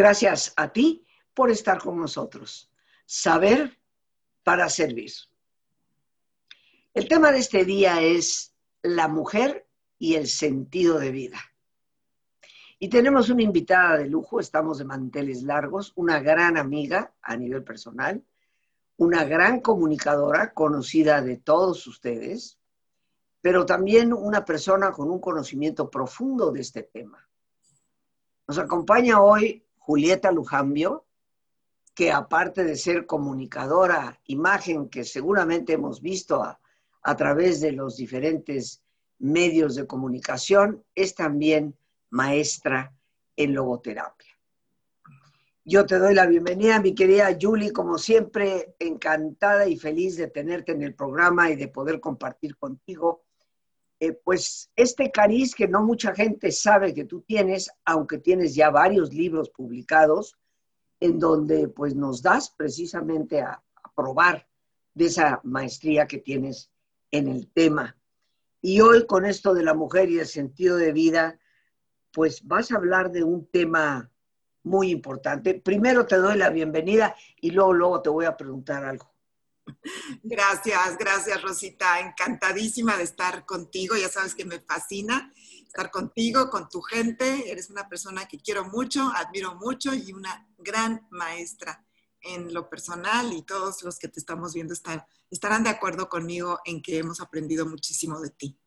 Gracias a ti por estar con nosotros. Saber para servir. El tema de este día es la mujer y el sentido de vida. Y tenemos una invitada de lujo, estamos de manteles largos, una gran amiga a nivel personal, una gran comunicadora conocida de todos ustedes, pero también una persona con un conocimiento profundo de este tema. Nos acompaña hoy Julieta Lujambio, que aparte de ser comunicadora, imagen que seguramente hemos visto a, a través de los diferentes medios de comunicación, es también maestra en logoterapia. Yo te doy la bienvenida, mi querida Julie, como siempre, encantada y feliz de tenerte en el programa y de poder compartir contigo, eh, pues este cariz que no mucha gente sabe que tú tienes, aunque tienes ya varios libros publicados, en donde pues nos das precisamente a, probar de esa maestría que tienes en el tema. Y hoy con esto de la mujer y el sentido de vida, pues vas a hablar de un tema muy importante. Primero te doy la bienvenida y luego, luego te voy a preguntar algo. Gracias, gracias Rosita. Encantadísima de estar contigo. Ya sabes que me fascina estar contigo, con tu gente. Eres una persona que quiero mucho, admiro mucho y una gran maestra en lo personal y todos los que te estamos viendo estarán de acuerdo conmigo en que hemos aprendido muchísimo de ti.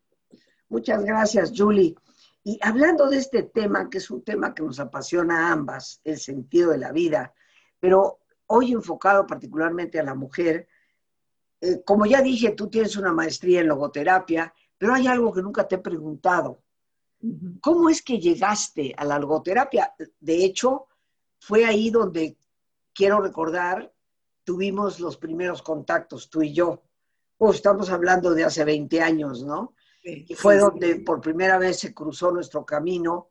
Muchas gracias, Julie. Y hablando de este tema, que es un tema que nos apasiona a ambas, el sentido de la vida, pero hoy enfocado particularmente a la mujer, eh, como ya dije, tú tienes una maestría en logoterapia, pero hay algo que nunca te he preguntado. ¿Cómo es que llegaste a la logoterapia? De hecho, fue ahí donde, quiero recordar, tuvimos los primeros contactos, tú y yo. Pues estamos hablando de hace 20 años, ¿no? y fue donde por primera vez se cruzó nuestro camino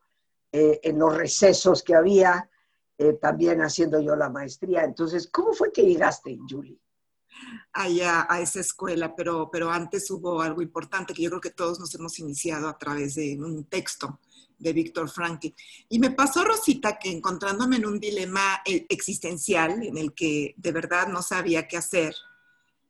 eh, en los recesos que había, eh, también haciendo yo la maestría. Entonces, ¿cómo fue que llegaste, Julie? Allá a esa escuela, pero, pero antes hubo algo importante que yo creo que todos nos hemos iniciado a través de un texto de Víctor Frankl. Y me pasó, Rosita, que encontrándome en un dilema eh, existencial en el que de verdad no sabía qué hacer,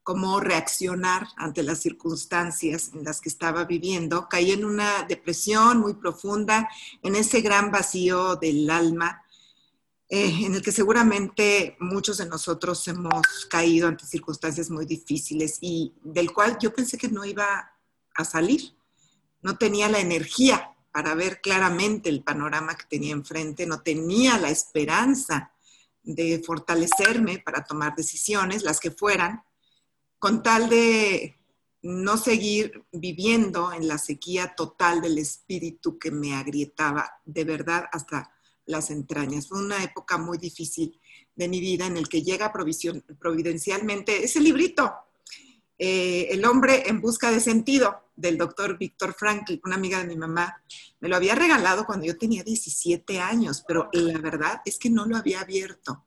cómo reaccionar ante las circunstancias en las que estaba viviendo. Caí en una depresión muy profunda, en ese gran vacío del alma, eh, en el que seguramente muchos de nosotros hemos caído ante circunstancias muy difíciles y del cual yo pensé que no iba a salir. No tenía la energía para ver claramente el panorama que tenía enfrente, no tenía la esperanza de fortalecerme para tomar decisiones, las que fueran, con tal de no seguir viviendo en la sequía total del espíritu que me agrietaba de verdad hasta las entrañas. Fue una época muy difícil de mi vida en el que llega providencialmente ese librito, eh, El hombre en busca de sentido, del doctor Víctor Frankl, una amiga de mi mamá. Me lo había regalado cuando yo tenía 17 años, pero la verdad es que no lo había abierto.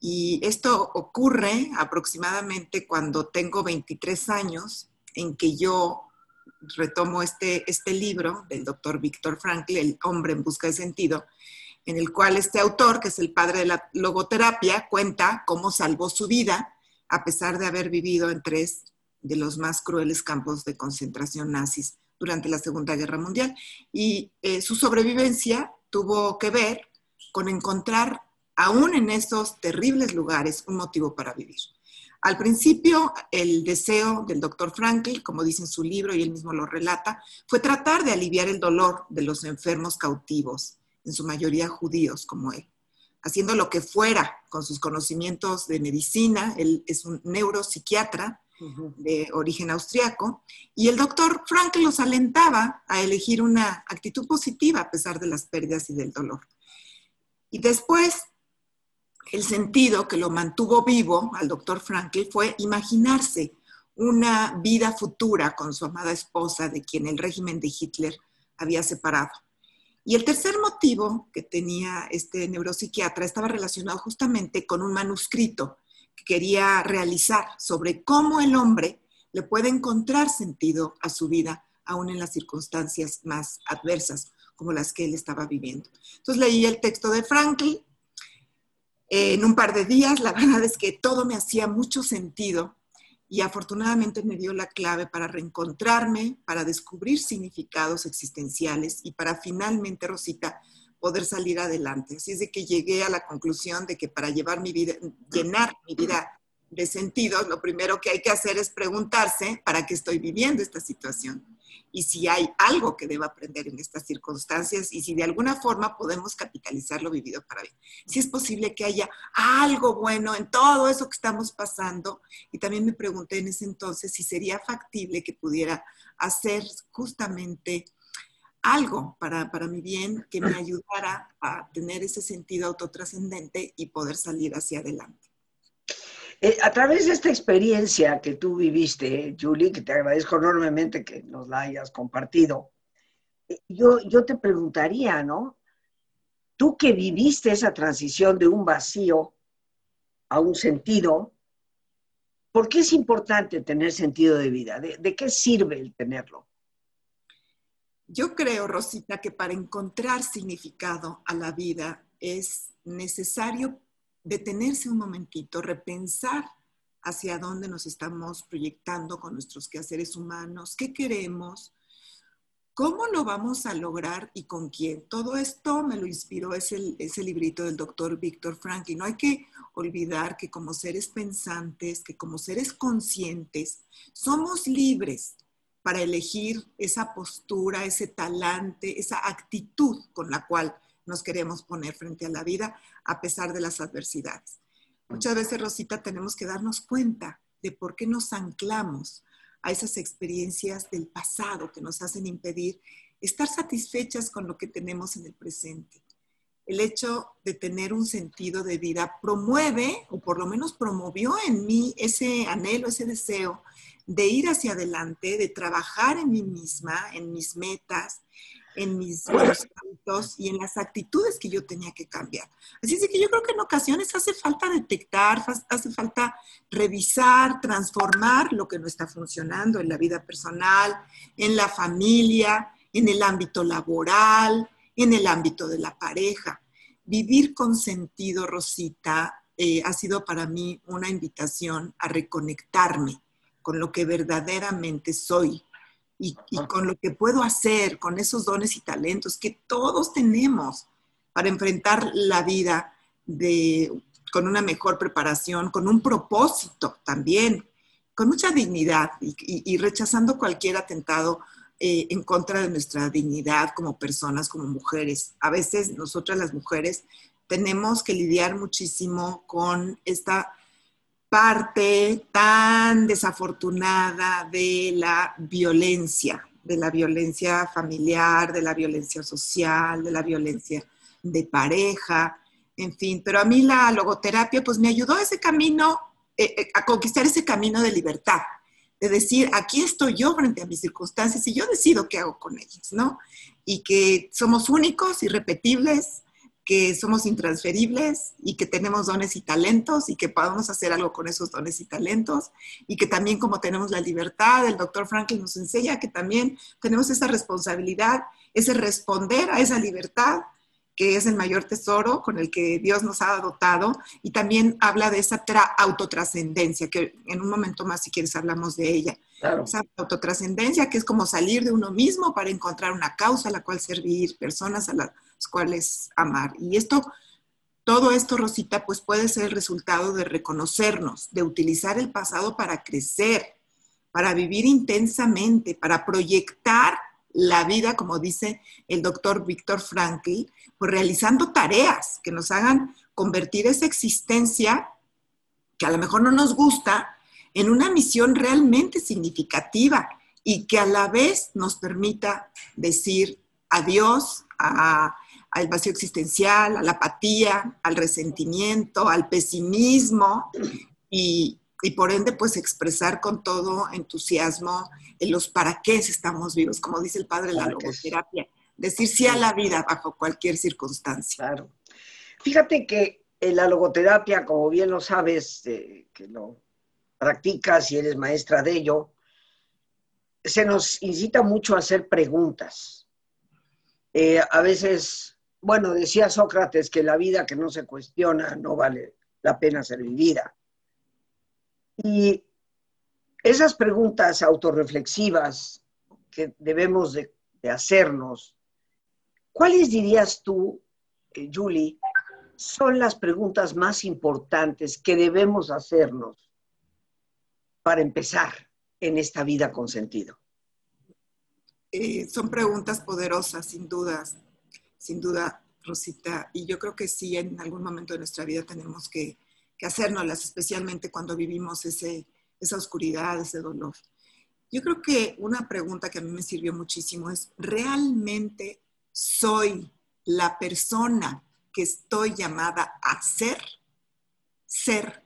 Y esto ocurre aproximadamente cuando tengo 23 años, en que yo retomo este, este libro del doctor Víctor Frankl, El hombre en busca de sentido, en el cual este autor, que es el padre de la logoterapia, cuenta cómo salvó su vida a pesar de haber vivido en tres de los más crueles campos de concentración nazis durante la Segunda Guerra Mundial. Y eh, su sobrevivencia tuvo que ver con encontrar aún en esos terribles lugares, un motivo para vivir. Al principio, el deseo del doctor Frankl, como dice en su libro y él mismo lo relata, fue tratar de aliviar el dolor de los enfermos cautivos, en su mayoría judíos como él, haciendo lo que fuera con sus conocimientos de medicina. Él es un neuropsiquiatra de origen austriaco, y el doctor Frankl los alentaba a elegir una actitud positiva a pesar de las pérdidas y del dolor. Y después el sentido que lo mantuvo vivo al doctor Frankl fue imaginarse una vida futura con su amada esposa de quien el régimen de Hitler había separado. Y el tercer motivo que tenía este neuropsiquiatra estaba relacionado justamente con un manuscrito que quería realizar sobre cómo el hombre le puede encontrar sentido a su vida aún en las circunstancias más adversas como las que él estaba viviendo. Entonces leí el texto de Frankl, en un par de días, la verdad es que todo me hacía mucho sentido y afortunadamente me dio la clave para reencontrarme, para descubrir significados existenciales y para finalmente, Rosita, poder salir adelante. Así es de que llegué a la conclusión de que para llevar mi vida, llenar mi vida de sentido, lo primero que hay que hacer es preguntarse para qué estoy viviendo esta situación y si hay algo que deba aprender en estas circunstancias y si de alguna forma podemos capitalizar lo vivido para bien. Si es posible que haya algo bueno en todo eso que estamos pasando. Y también me pregunté en ese entonces si sería factible que pudiera hacer justamente algo para, para mi bien que me ayudara a tener ese sentido autotrascendente y poder salir hacia adelante. Eh, a través de esta experiencia que tú viviste, Julie, que te agradezco enormemente que nos la hayas compartido, eh, yo, yo te preguntaría, ¿no? Tú que viviste esa transición de un vacío a un sentido, ¿por qué es importante tener sentido de vida? de qué sirve el tenerlo? Yo creo, Rosita, que para encontrar significado a la vida es necesario detenerse un momentito, repensar hacia dónde nos estamos proyectando con nuestros quehaceres humanos, qué queremos, cómo lo vamos a lograr y con quién. Todo esto me lo inspiró ese, ese librito del doctor Víctor Frankl. No hay que olvidar que como seres pensantes, que como seres conscientes, somos libres para elegir esa postura, ese talante, esa actitud con la cual nos queremos poner frente a la vida a pesar de las adversidades. Muchas veces, Rosita, tenemos que darnos cuenta de por qué nos anclamos a esas experiencias del pasado que nos hacen impedir estar satisfechas con lo que tenemos en el presente. El hecho de tener un sentido de vida promueve, o por lo menos promovió en mí ese anhelo, ese deseo de ir hacia adelante, de trabajar en mí misma, en mis metas, en mis hábitos y en las actitudes que yo tenía que cambiar. Así es que yo creo que en ocasiones hace falta detectar, hace falta revisar, transformar lo que no está funcionando en la vida personal, en la familia, en el ámbito laboral, en el ámbito de la pareja. Vivir con sentido, Rosita, eh, ha sido para mí una invitación a reconectarme con lo que verdaderamente soy, y, con lo que puedo hacer, con esos dones y talentos que todos tenemos para enfrentar la vida de, con una mejor preparación, con un propósito también, con mucha dignidad y, rechazando cualquier atentado eh, en contra de nuestra dignidad como personas, como mujeres. A veces nosotras las mujeres tenemos que lidiar muchísimo con esta parte tan desafortunada de la violencia, de la violencia familiar, de la violencia social, de la violencia de pareja, en fin. Pero a mí la logoterapia pues me ayudó a ese camino, eh, eh, a conquistar ese camino de libertad, de decir, aquí estoy yo frente a mis circunstancias y yo decido qué hago con ellas, ¿no? Y que somos únicos, irrepetibles, que somos intransferibles y que tenemos dones y talentos y que podemos hacer algo con esos dones y talentos y que también como tenemos la libertad, el doctor Franklin nos enseña que también tenemos esa responsabilidad, ese responder a esa libertad que es el mayor tesoro con el que Dios nos ha dotado, y también habla de esa autotrascendencia, que en un momento más, si quieres, hablamos de ella. Esa autotrascendencia que es como salir de uno mismo para encontrar una causa a la cual servir, personas a las cuales amar. Y esto, todo esto, Rosita, pues puede ser el resultado de reconocernos, de utilizar el pasado para crecer, para vivir intensamente, para proyectar la vida, como dice el doctor Víctor Frankl, pues realizando tareas que nos hagan convertir esa existencia, que a lo mejor no nos gusta, en una misión realmente significativa y que a la vez nos permita decir adiós al vacío existencial, a la apatía, al resentimiento, al pesimismo y, y por ende pues expresar con todo entusiasmo en los para qué estamos vivos, como dice el padre de la logoterapia, decir sí a la vida bajo cualquier circunstancia. Claro. Fíjate que en la logoterapia, como bien lo sabes, eh, que lo practicas y eres maestra de ello, se nos incita mucho a hacer preguntas. Eh, a veces bueno, decía Sócrates que la vida que no se cuestiona no vale la pena ser vivida. Y esas preguntas autorreflexivas que debemos de, hacernos, ¿cuáles dirías tú, eh, Julie, son las preguntas más importantes que debemos hacernos para empezar en esta vida con sentido? Eh, son preguntas poderosas, sin dudas, sin duda, Rosita. Y yo creo que sí, en algún momento de nuestra vida tenemos que, que hacérnoslas, especialmente cuando vivimos ese, esa oscuridad, ese dolor. Yo creo que una pregunta que a mí me sirvió muchísimo es, ¿realmente soy la persona que estoy llamada a ser? Ser.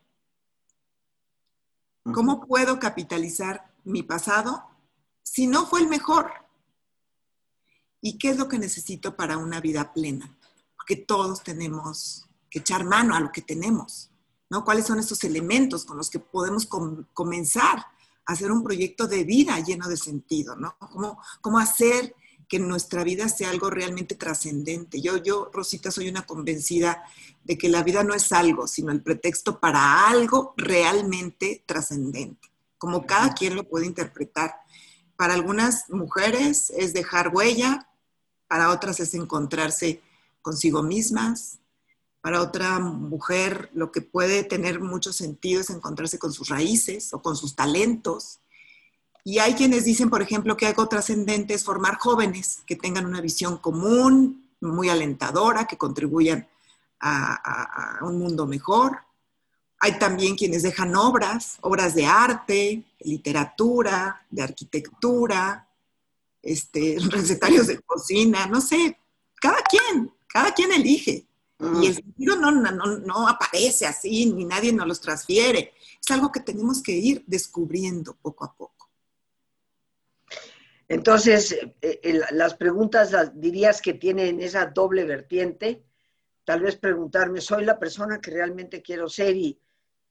¿Cómo puedo capitalizar mi pasado si no fue el mejor? ¿Y qué es lo que necesito para una vida plena? Porque todos tenemos que echar mano a lo que tenemos, ¿no? ¿Cuáles son esos elementos con los que podemos comenzar a hacer un proyecto de vida lleno de sentido, ¿no? ¿Cómo, cómo hacer que nuestra vida sea algo realmente trascendente? Yo, yo, Rosita, soy una convencida de que la vida no es algo, sino el pretexto para algo realmente trascendente, como cada quien lo puede interpretar. Para algunas mujeres es dejar huella, para otras es encontrarse consigo mismas, para otra mujer lo que puede tener mucho sentido es encontrarse con sus raíces o con sus talentos. Y hay quienes dicen, por ejemplo, que algo trascendente es formar jóvenes que tengan una visión común, muy alentadora, que contribuyan a, un mundo mejor. Hay también quienes dejan obras, obras de arte, literatura, de arquitectura, este, recetarios de cocina, no sé, cada quien, cada quien elige. Y el sentido no, no, no, aparece así, ni nadie nos los transfiere. Es algo que tenemos que ir descubriendo poco a poco. Entonces, eh, las preguntas dirías que tienen esa doble vertiente. Tal vez preguntarme, ¿soy la persona que realmente quiero ser y,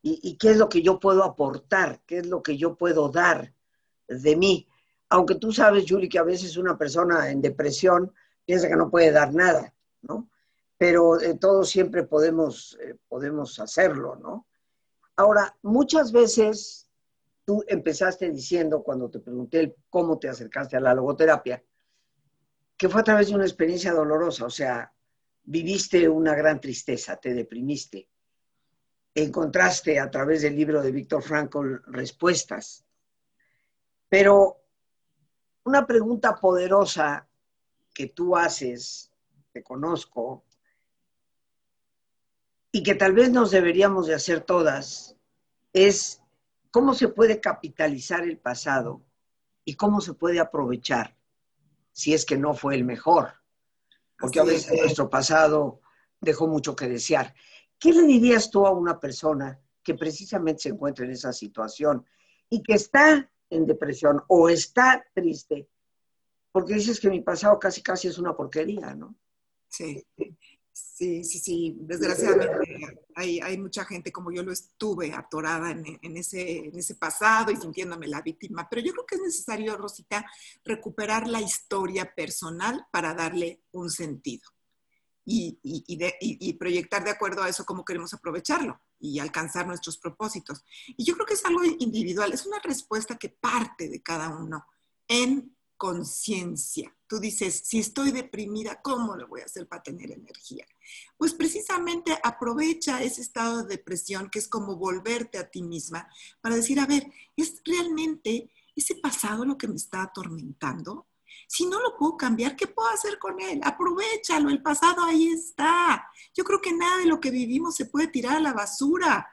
y qué es lo que yo puedo aportar? ¿Qué es lo que yo puedo dar de mí? aunque tú sabes, Julie, que a veces una persona en depresión piensa que no puede dar nada, ¿no? Pero eh, todos siempre podemos, eh, podemos hacerlo, ¿no? Ahora, muchas veces tú empezaste diciendo, cuando te pregunté cómo te acercaste a la logoterapia, que fue a través de una experiencia dolorosa, o sea, viviste una gran tristeza, te deprimiste, encontraste a través del libro de Víctor Frankl respuestas, pero una pregunta poderosa que tú haces, te conozco, y que tal vez nos deberíamos de hacer todas, es cómo se puede capitalizar el pasado y cómo se puede aprovechar si es que no fue el mejor. Porque a veces nuestro pasado dejó mucho que desear. ¿Qué le dirías tú a una persona que precisamente se encuentra en esa situación y que está en depresión o está triste, porque dices que mi pasado casi casi es una porquería, ¿no? Sí, sí, sí, sí. Desgraciadamente hay, mucha gente como yo lo estuve atorada en, ese, pasado y sintiéndome la víctima, pero yo creo que es necesario, Rosita, recuperar la historia personal para darle un sentido y, y proyectar de acuerdo a eso cómo queremos aprovecharlo y alcanzar nuestros propósitos. Y yo creo que es algo individual, es una respuesta que parte de cada uno en conciencia. Tú dices, si estoy deprimida, ¿cómo lo voy a hacer para tener energía? Pues precisamente aprovecha ese estado de depresión que es como volverte a ti misma para decir, a ver, ¿es realmente ese pasado lo que me está atormentando? Si no lo puedo cambiar, ¿qué puedo hacer con él? Aprovechalo, el pasado ahí está. Yo creo que nada de lo que vivimos se puede tirar a la basura.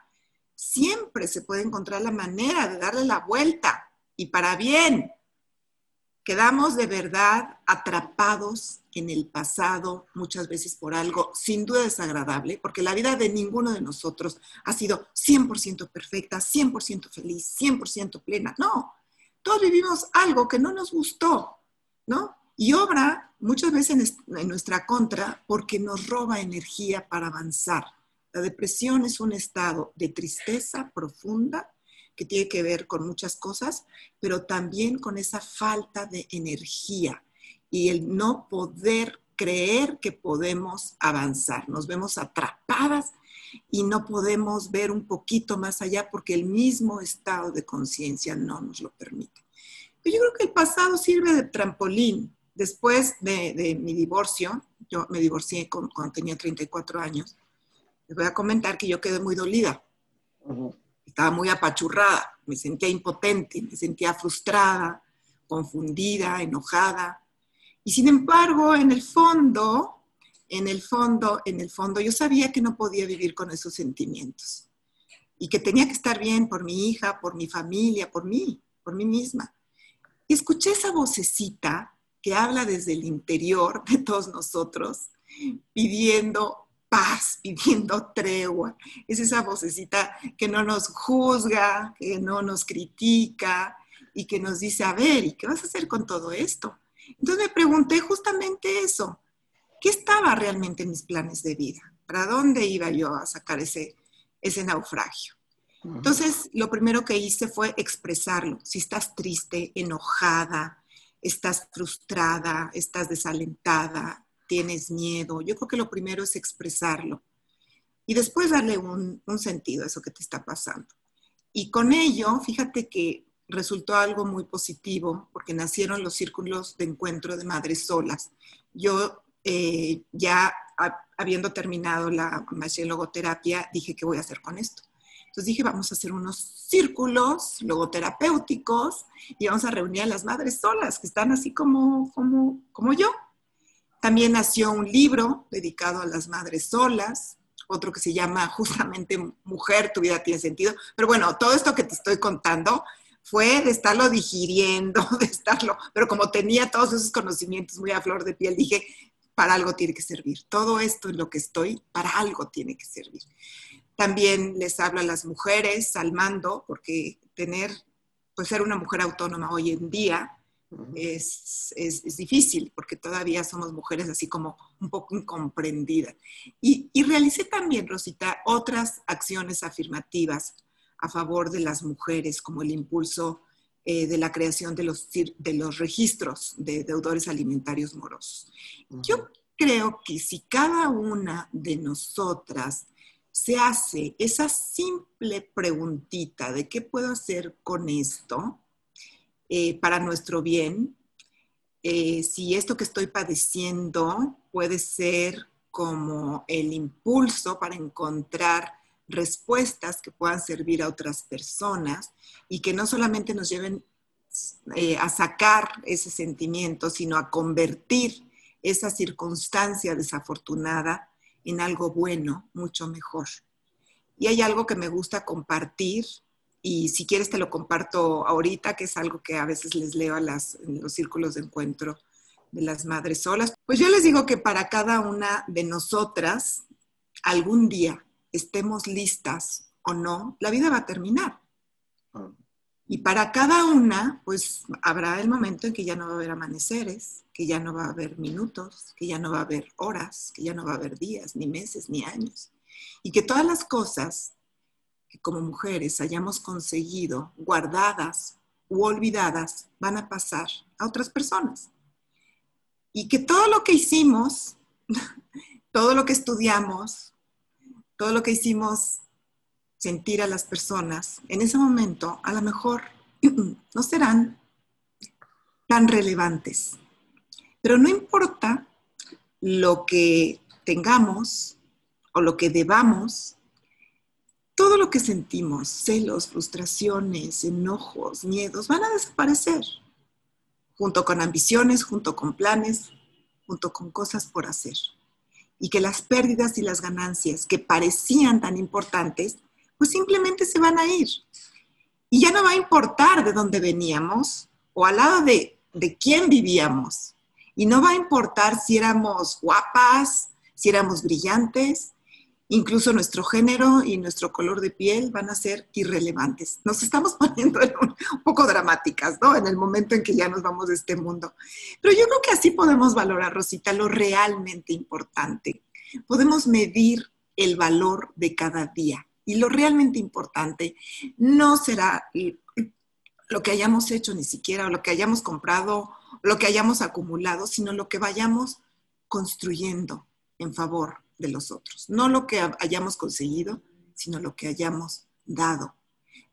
Siempre se puede encontrar la manera de darle la vuelta y para bien. Quedamos de verdad atrapados en el pasado, muchas veces por algo sin duda desagradable, porque la vida de ninguno de nosotros ha sido 100% perfecta, 100% feliz, 100% plena. No, todos vivimos algo que no nos gustó, ¿no? Y obra muchas veces en, nuestra contra porque nos roba energía para avanzar. La depresión es un estado de tristeza profunda que tiene que ver con muchas cosas, pero también con esa falta de energía y el no poder creer que podemos avanzar. Nos vemos atrapadas y no podemos ver un poquito más allá porque el mismo estado de conciencia no nos lo permite. yo creo que el pasado sirve de trampolín. Después de, mi divorcio, yo me divorcié cuando tenía 34 años, les voy a comentar que yo quedé muy dolida. Estaba muy apachurrada, me sentía impotente, me sentía frustrada, confundida, enojada. Y sin embargo, en el fondo, en el fondo, en el fondo, yo sabía que no podía vivir con esos sentimientos y que tenía que estar bien por mi hija, por mi familia, por mí, por mí misma. Y escuché esa vocecita que habla desde el interior de todos nosotros, pidiendo paz, pidiendo tregua. Es esa vocecita que no nos juzga, que no nos critica y que nos dice, a ver, ¿y qué vas a hacer con todo esto? Entonces me pregunté justamente eso. ¿Qué estaba realmente en mis planes de vida? ¿Para dónde iba yo a sacar ese, ese naufragio? Entonces, lo primero que hice fue expresarlo. Si estás triste, enojada, estás frustrada, estás desalentada, tienes miedo, yo creo que lo primero es expresarlo y después darle un, un sentido a eso que te está pasando. Y con ello, fíjate que resultó algo muy positivo porque nacieron los círculos de encuentro de madres solas. Yo eh, ya habiendo terminado la maestría en logoterapia, dije, ¿qué voy a hacer con esto? Entonces dije, vamos a hacer unos círculos logoterapéuticos y vamos a reunir a las madres solas, que están así como, como, como yo. También nació un libro dedicado a las madres solas, otro que se llama justamente Mujer, tu vida tiene sentido. Pero bueno, todo esto que te estoy contando fue de estarlo digiriendo, de estarlo, pero como tenía todos esos conocimientos muy a flor de piel, dije, para algo tiene que servir. Todo esto en lo que estoy, para algo tiene que servir. También les hablo a las mujeres al mando, porque tener, pues ser una mujer autónoma hoy en día es, es, difícil, porque todavía somos mujeres así como un poco incomprendidas. Y, y realicé también, Rosita, otras acciones afirmativas a favor de las mujeres, como el impulso eh, de la creación de los, de los registros de deudores alimentarios morosos. Yo creo que si cada una de nosotras se hace esa simple preguntita de qué puedo hacer con esto eh, para nuestro bien, eh, si esto que estoy padeciendo puede ser como el impulso para encontrar respuestas que puedan servir a otras personas y que no solamente nos lleven eh, a sacar ese sentimiento, sino a convertir esa circunstancia desafortunada en algo bueno, mucho mejor. Y hay algo que me gusta compartir y si quieres te lo comparto ahorita, que es algo que a veces les leo a las, en los círculos de encuentro de las madres solas. Pues yo les digo que para cada una de nosotras, algún día estemos listas o no, la vida va a terminar. Ah. Y para cada una, pues habrá el momento en que ya no va a haber amaneceres, que ya no va a haber minutos, que ya no va a haber horas, que ya no va a haber días, ni meses, ni años. Y que todas las cosas que como mujeres hayamos conseguido guardadas u olvidadas van a pasar a otras personas. Y que todo lo que hicimos, todo lo que estudiamos, todo lo que hicimos sentir a las personas, en ese momento a lo mejor no serán tan relevantes. Pero no importa lo que tengamos o lo que debamos, todo lo que sentimos, celos, frustraciones, enojos, miedos, van a desaparecer, junto con ambiciones, junto con planes, junto con cosas por hacer y que las pérdidas y las ganancias que parecían tan importantes, pues simplemente se van a ir. Y ya no va a importar de dónde veníamos o al lado de, de quién vivíamos. Y no va a importar si éramos guapas, si éramos brillantes, incluso nuestro género y nuestro color de piel van a ser irrelevantes. Nos estamos poniendo un, poco dramáticas, ¿no? En el momento en que ya nos vamos de este mundo. Pero yo creo que así podemos valorar, Rosita, lo realmente importante. Podemos medir el valor de cada día. Y lo realmente importante no será lo que hayamos hecho ni siquiera, o lo que hayamos comprado, lo que hayamos acumulado, sino lo que vayamos construyendo en favor de los otros. No lo que hayamos conseguido, sino lo que hayamos dado.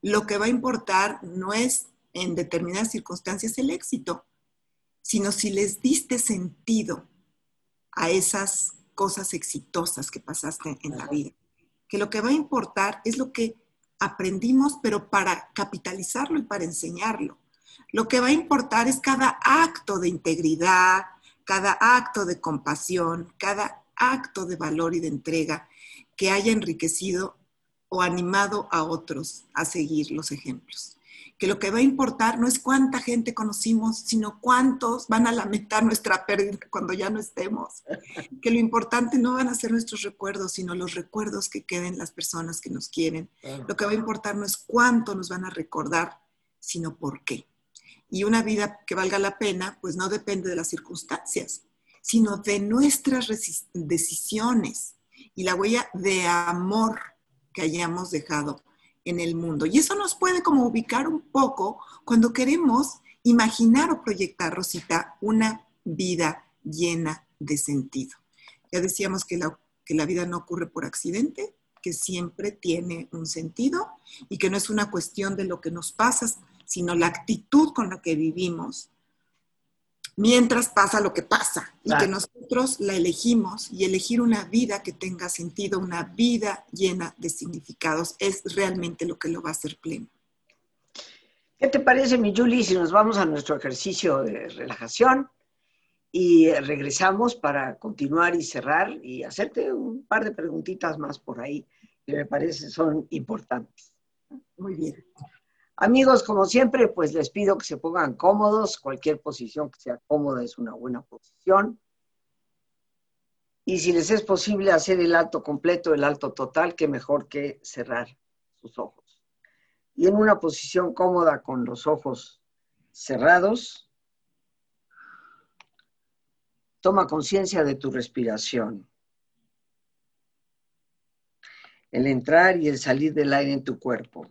Lo que va a importar no es en determinadas circunstancias el éxito, sino si les diste sentido a esas cosas exitosas que pasaste en la vida. Que lo que va a importar es lo que aprendimos, pero para capitalizarlo y para enseñarlo. Lo que va a importar es cada acto de integridad, cada acto de compasión, cada acto de valor y de entrega que haya enriquecido o animado a otros a seguir los ejemplos. Que lo que va a importar no es cuánta gente conocimos, sino cuántos van a lamentar nuestra pérdida cuando ya no estemos. Que lo importante no van a ser nuestros recuerdos, sino los recuerdos que queden las personas que nos quieren. Lo que va a importar no es cuánto nos van a recordar, sino por qué. Y una vida que valga la pena, pues no depende de las circunstancias, sino de nuestras decisiones y la huella de amor que hayamos dejado en el mundo. Y eso nos puede como ubicar un poco cuando queremos imaginar o proyectar, Rosita, una vida llena de sentido. Ya decíamos que la, que la vida no ocurre por accidente, que siempre tiene un sentido y que no es una cuestión de lo que nos pasa, sino la actitud con la que vivimos mientras pasa lo que pasa y que nosotros la elegimos y elegir una vida que tenga sentido, una vida llena de significados, es realmente lo que lo va a hacer pleno. ¿Qué te parece, mi Julie, si nos vamos a nuestro ejercicio de relajación y regresamos para continuar y cerrar y hacerte un par de preguntitas más por ahí que me parece son importantes? Muy bien. Amigos, como siempre, pues les pido que se pongan cómodos. Cualquier posición que sea cómoda es una buena posición. Y si les es posible hacer el alto completo, el alto total, qué mejor que cerrar sus ojos. Y en una posición cómoda con los ojos cerrados, toma conciencia de tu respiración. El entrar y el salir del aire en tu cuerpo.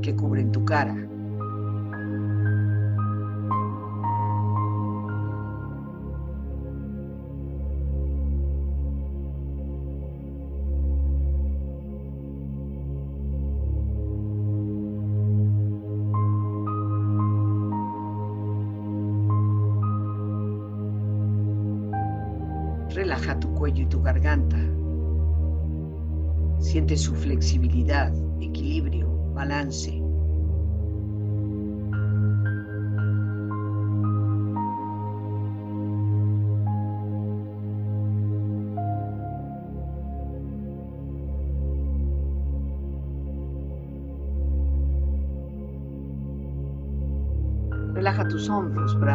que cubren tu cara.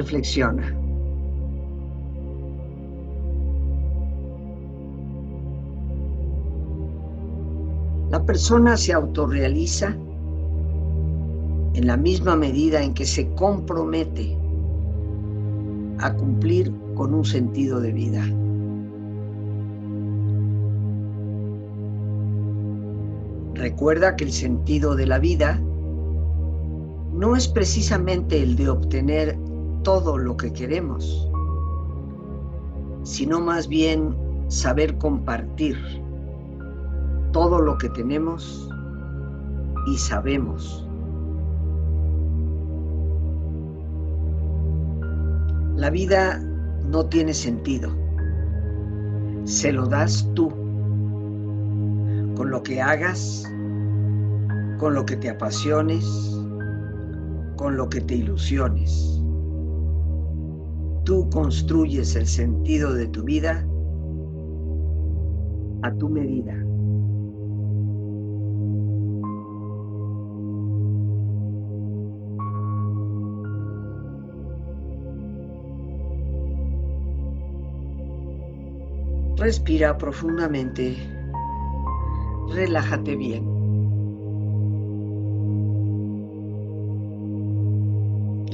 Reflexiona. La persona se autorrealiza en la misma medida en que se compromete a cumplir con un sentido de vida. Recuerda que el sentido de la vida no es precisamente el de obtener todo lo que queremos, sino más bien saber compartir todo lo que tenemos y sabemos. La vida no tiene sentido. Se lo das tú, con lo que hagas, con lo que te apasiones, con lo que te ilusiones. Tú construyes el sentido de tu vida a tu medida. Respira profundamente, relájate bien.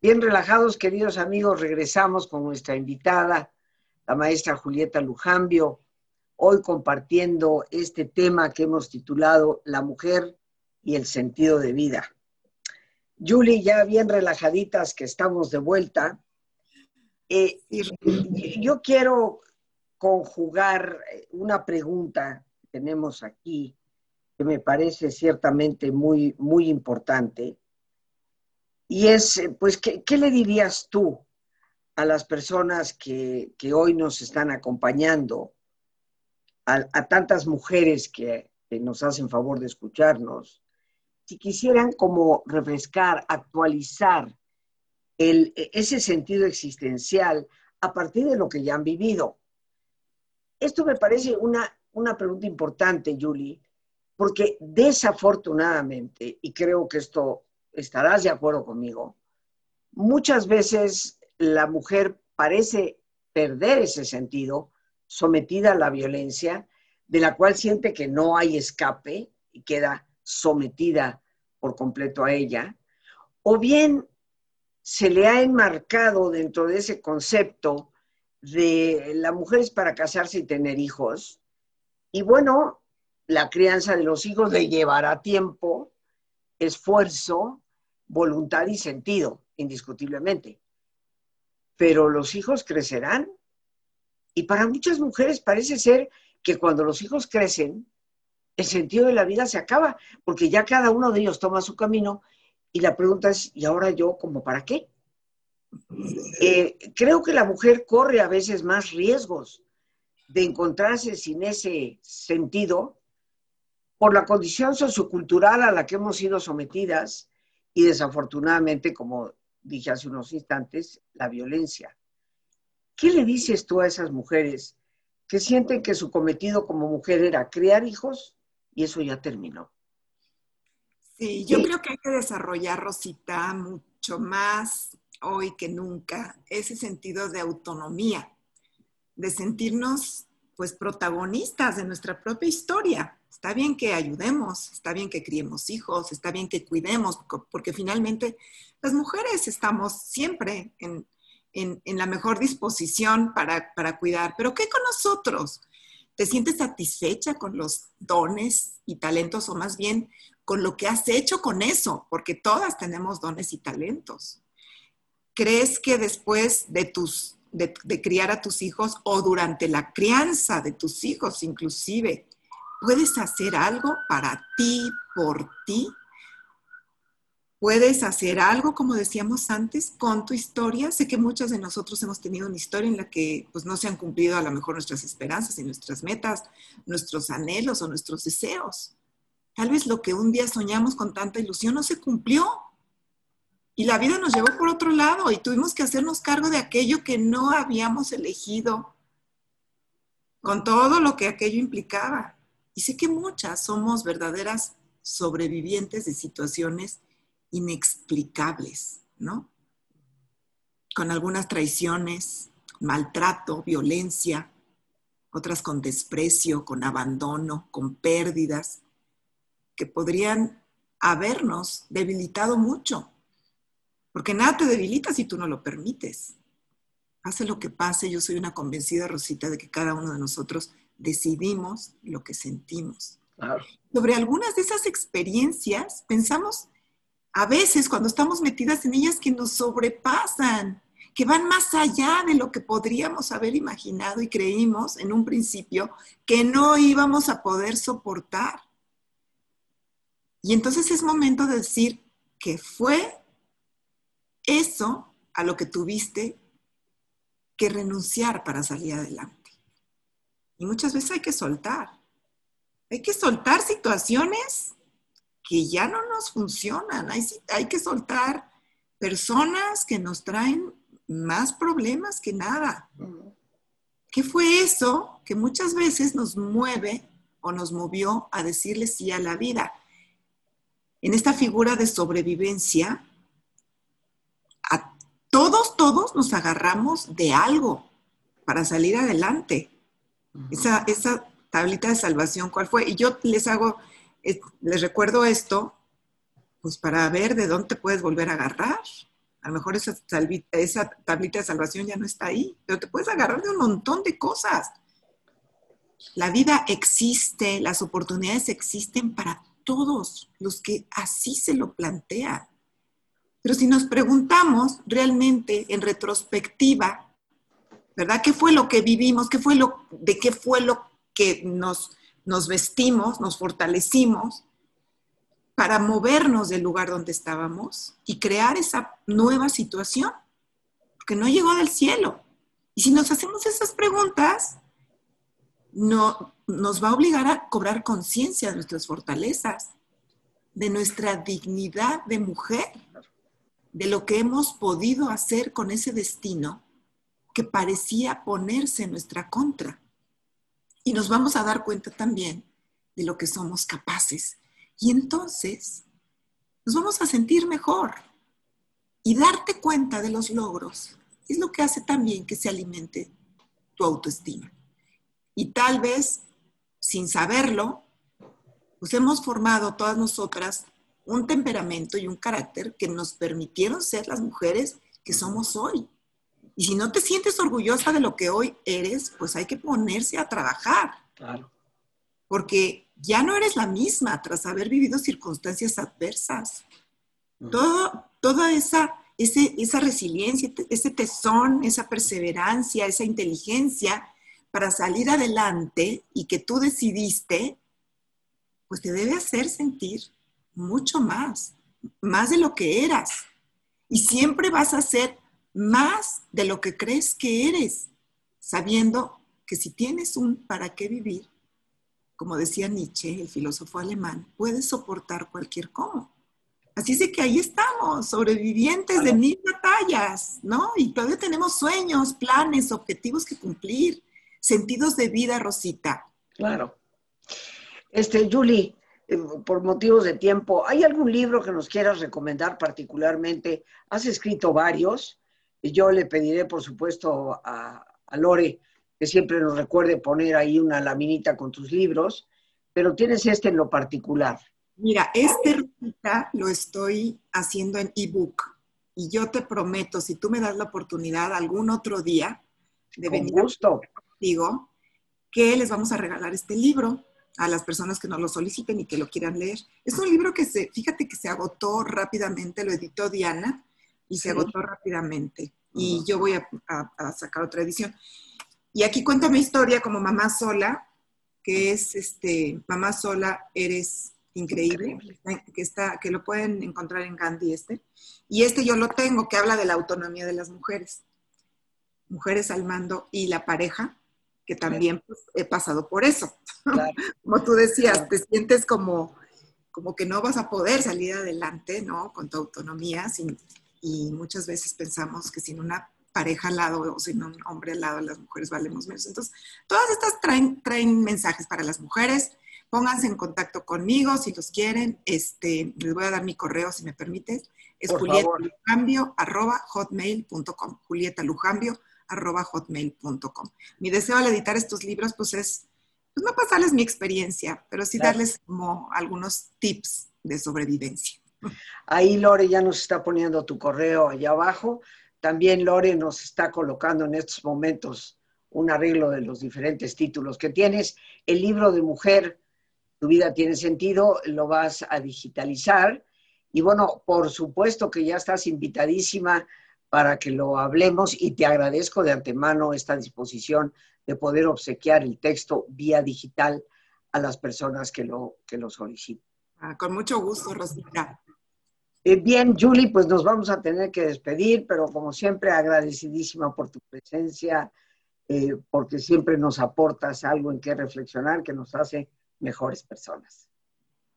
Bien relajados, queridos amigos, regresamos con nuestra invitada, la maestra Julieta Lujambio, hoy compartiendo este tema que hemos titulado La mujer y el sentido de vida. Julie, ya bien relajaditas que estamos de vuelta, eh, yo quiero conjugar una pregunta que tenemos aquí que me parece ciertamente muy, muy importante y es, eh, pues, ¿qué, le dirías tú a las personas que, hoy nos están acompañando, a, tantas mujeres que, nos hacen favor de escucharnos, si quisieran como refrescar, actualizar e, ese sentido existencial a partir de lo que ya han vivido? Esto me parece una, una pregunta importante, Julie, porque desafortunadamente, y creo que esto estarás de acuerdo conmigo, muchas veces la mujer parece perder ese sentido, sometida a la violencia, de la cual siente que no hay escape y queda sometida por completo a ella, o bien se le ha enmarcado dentro de ese concepto de la mujer es para casarse y tener hijos, y bueno, la crianza de los hijos le llevará tiempo, esfuerzo, voluntad y sentido, indiscutiblemente. Pero los hijos crecerán y para muchas mujeres parece ser que cuando los hijos crecen, el sentido de la vida se acaba, porque ya cada uno de ellos toma su camino y la pregunta es, ¿y ahora yo como para qué? Eh, creo que la mujer corre a veces más riesgos de encontrarse sin ese sentido por la condición sociocultural a la que hemos sido sometidas y desafortunadamente, como dije hace unos instantes, la violencia. ¿Qué le dices tú a esas mujeres que sienten que su cometido como mujer era criar hijos y eso ya terminó? Sí, yo creo que hay que desarrollar, Rosita, mucho más hoy que nunca ese sentido de autonomía, de sentirnos pues protagonistas de nuestra propia historia. Está bien que ayudemos, está bien que criemos hijos, está bien que cuidemos, porque finalmente las mujeres estamos siempre en, la mejor disposición para, para cuidar. Pero ¿qué con nosotros? ¿Te sientes satisfecha con los dones y talentos o más bien con lo que has hecho con eso? Porque todas tenemos dones y talentos. ¿Crees que después de tus de, criar a tus hijos o durante la crianza de tus hijos inclusive. ¿Puedes hacer algo para ti, por ti? ¿Puedes hacer algo, como decíamos antes, con tu historia? Sé que muchos de nosotros hemos tenido una historia en la que pues, no se han cumplido a lo mejor nuestras esperanzas y nuestras metas, nuestros anhelos o nuestros deseos. Tal vez lo que un día soñamos con tanta ilusión no se cumplió y la vida nos llevó por otro lado y tuvimos que hacernos cargo de aquello que no habíamos elegido, con todo lo que aquello implicaba. Y sé que muchas somos verdaderas sobrevivientes de situaciones inexplicables, ¿no? Con algunas traiciones, maltrato, violencia, otras con desprecio, con abandono, con pérdidas, que podrían habernos debilitado mucho porque nada te debilita si tú no lo permites. Pase lo que pase, yo soy una convencida, Rosita, de que cada uno de nosotros decidimos lo que sentimos. Sobre algunas de esas experiencias, pensamos a veces cuando estamos metidas en ellas que nos sobrepasan, que van más allá de lo que podríamos haber imaginado y creímos en un principio que no íbamos a poder soportar. Y entonces es momento de decir que fue eso a lo que tuviste que renunciar para salir adelante. Y muchas veces hay que soltar. Hay que soltar situaciones que ya no nos funcionan. Hay, hay que soltar personas que nos traen más problemas que nada. ¿Qué fue eso que muchas veces nos mueve o nos movió a decirle sí a la vida? En esta figura de sobrevivencia, todos, todos nos agarramos de algo para salir adelante. Esa, esa tablita de salvación, ¿cuál fue? Y yo les hago, les recuerdo esto, pues para ver de dónde puedes volver a agarrar. A lo mejor esa, esa tablita de salvación ya no está ahí, pero te puedes agarrar de un montón de cosas. La vida existe, las oportunidades existen para todos los que así se lo plantean. Pero si nos preguntamos realmente en retrospectiva, ¿verdad? ¿Qué fue lo que vivimos? ¿Qué fue lo, ¿De qué fue lo que nos, nos vestimos, nos fortalecimos para movernos del lugar donde estábamos y crear esa nueva situación? Porque no llegó del cielo. Y si nos hacemos esas preguntas, no, nos va a obligar a cobrar conciencia de nuestras fortalezas, de nuestra dignidad de mujer, de lo que hemos podido hacer con ese destino que parecía ponerse en nuestra contra. Y nos vamos a dar cuenta también de lo que somos capaces. Y entonces nos vamos a sentir mejor. Y darte cuenta de los logros es lo que hace también que se alimente tu autoestima. Y tal vez, sin saberlo, pues hemos formado todas nosotras un temperamento y un carácter que nos permitieron ser las mujeres que somos hoy. Y si no te sientes orgullosa de lo que hoy eres, pues hay que ponerse a trabajar. Claro. Porque ya no eres la misma tras haber vivido circunstancias adversas. Todo, toda esa, esa resiliencia, ese tesón, esa perseverancia, esa inteligencia para salir adelante y que tú decidiste, pues te debe hacer sentir mucho más, más de lo que eras. Y siempre vas a ser más de lo que crees que eres, sabiendo que si tienes un para qué vivir, como decía Nietzsche, el filósofo alemán, puedes soportar cualquier cómo. Así es de que ahí estamos, sobrevivientes de mil batallas, ¿no? Y todavía tenemos sueños, planes, objetivos que cumplir sentidos de vida, Rosita. Claro. Este, Julie, eh, por motivos de tiempo, ¿hay algún libro que nos quieras recomendar particularmente? Has escrito varios. Y yo le pediré, por supuesto, a, a Lore que siempre nos recuerde poner ahí una laminita con tus libros, pero tienes este en lo particular. Mira, este lo estoy haciendo en ebook y yo te prometo, si tú me das la oportunidad algún otro día de venir gusto digo que les vamos a regalar este libro a las personas que nos lo soliciten y que lo quieran leer. Es un libro que se, fíjate que se agotó rápidamente, lo editó Diana y se agotó rápidamente. Y yo voy a, sacar otra edición. Y aquí cuenta mi historia como mamá sola, que es este, mamá sola, eres increíble, que, está, que lo pueden encontrar en Gandhi este. Y este yo lo tengo, que habla de la autonomía de las mujeres. Mujeres al mando y la pareja que también pues, he pasado por eso. como tú decías, te sientes como, como que no vas a poder salir adelante, ¿no? Con tu autonomía y muchas veces pensamos que sin una pareja al lado o sin un hombre al lado, las mujeres valemos menos. Entonces, todas estas traen, traen mensajes para las mujeres. Pónganse en contacto conmigo si los quieren. Este, les voy a dar mi correo si me permites. Es julietalujambio.com. Julieta Lujambio arroba hotmail.com. Mi deseo al editar estos libros, pues es, pues no pasarles mi experiencia, pero sí darles como algunos tips de sobrevivencia. Ahí Lore ya nos está poniendo tu correo allá abajo. También Lore nos está colocando en estos momentos un arreglo de los diferentes títulos que tienes. El libro de mujer, Tu vida tiene sentido, lo vas a digitalizar. Y bueno, por supuesto que ya estás invitadísima para que lo hablemos y te agradezco de antemano esta disposición de poder obsequiar el texto vía digital a las personas que lo, que lo soliciten. Ah, con mucho gusto, Rosita. Eh, bien, Julie, pues nos vamos a tener que despedir, pero como siempre agradecidísima por tu presencia, eh, porque siempre nos aportas algo en que reflexionar que nos hace mejores personas.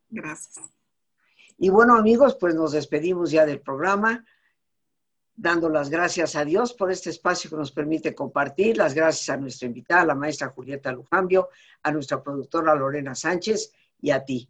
Gracias. Y bueno, amigos, pues nos despedimos ya del programa dando las gracias a Dios por este espacio que nos permite compartir, las gracias a nuestra invitada, la maestra Julieta Lujambio, a nuestra productora Lorena Sánchez y a ti,